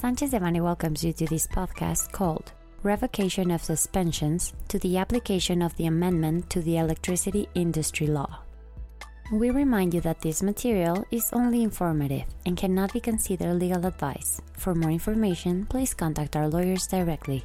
Sanchez Devanny welcomes you to this podcast called Revocation of Suspensions to the Application of the Amendment to the Electricity Industry Law. We remind you that this material is only informative and cannot be considered legal advice. For more information, please contact our lawyers directly.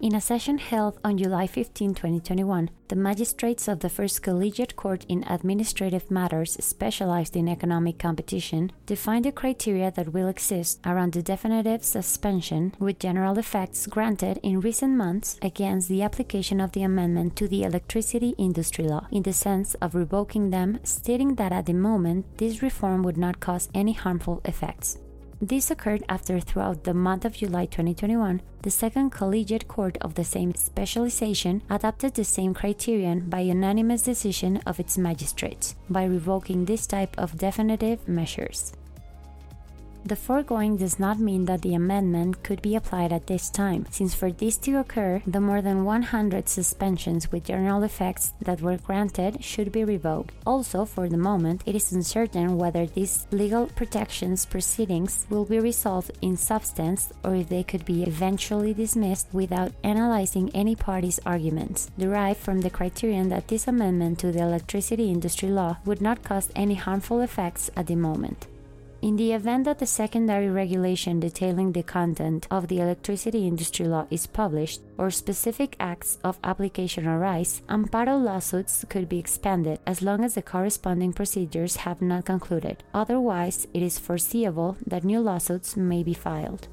In a session held on July 15, 2021, the magistrates of the First Collegiate Court in Administrative Matters specialized in economic competition defined the criteria that will exist around the definitive suspension with general effects granted in recent months against the application of the amendment to the electricity industry law in the sense of revoking them, stating that at the moment this reform would not cause any harmful effects. This occurred after, throughout the month of July 2021, the Second Collegiate Court of the same specialization adopted the same criterion by unanimous decision of its magistrates by revoking this type of definitive measures. The foregoing does not mean that the amendment could be applied at this time, since for this to occur, the more than 100 suspensions with general effects that were granted should be revoked. Also, for the moment, it is uncertain whether these legal protections proceedings will be resolved in substance or if they could be eventually dismissed without analyzing any party's arguments, derived from the criterion that this amendment to the electricity industry law would not cause any harmful effects at the moment. In the event that the secondary regulation detailing the content of the electricity industry law is published, or specific acts of application arise, amparo lawsuits could be expanded as long as the corresponding procedures have not concluded. Otherwise, it is foreseeable that new lawsuits may be filed.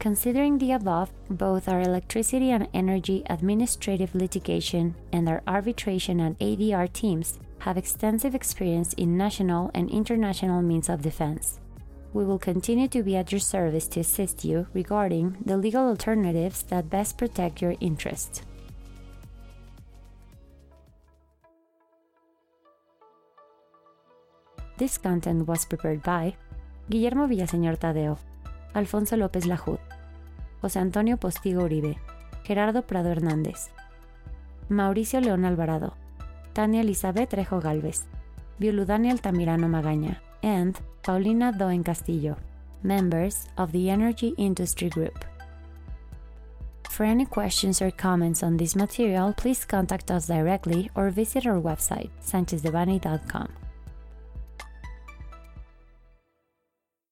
Considering the above, both our electricity and energy administrative litigation and our arbitration and ADR teams have extensive experience in national and international means of defense. We will continue to be at your service to assist you regarding the legal alternatives that best protect your interests. This content was prepared by Guillermo Villaseñor Tadeo, Alfonso López Lajud, José Antonio Postigo Uribe, Gerardo Prado Hernández, Mauricio León Alvarado, Tania Elizabeth Trejo Galvez, Violudani Altamirano Magaña, and Paulina Doen Castillo, members of the Energy Industry Group. For any questions or comments on this material, please contact us directly or visit our website, sanchezdevanny.com.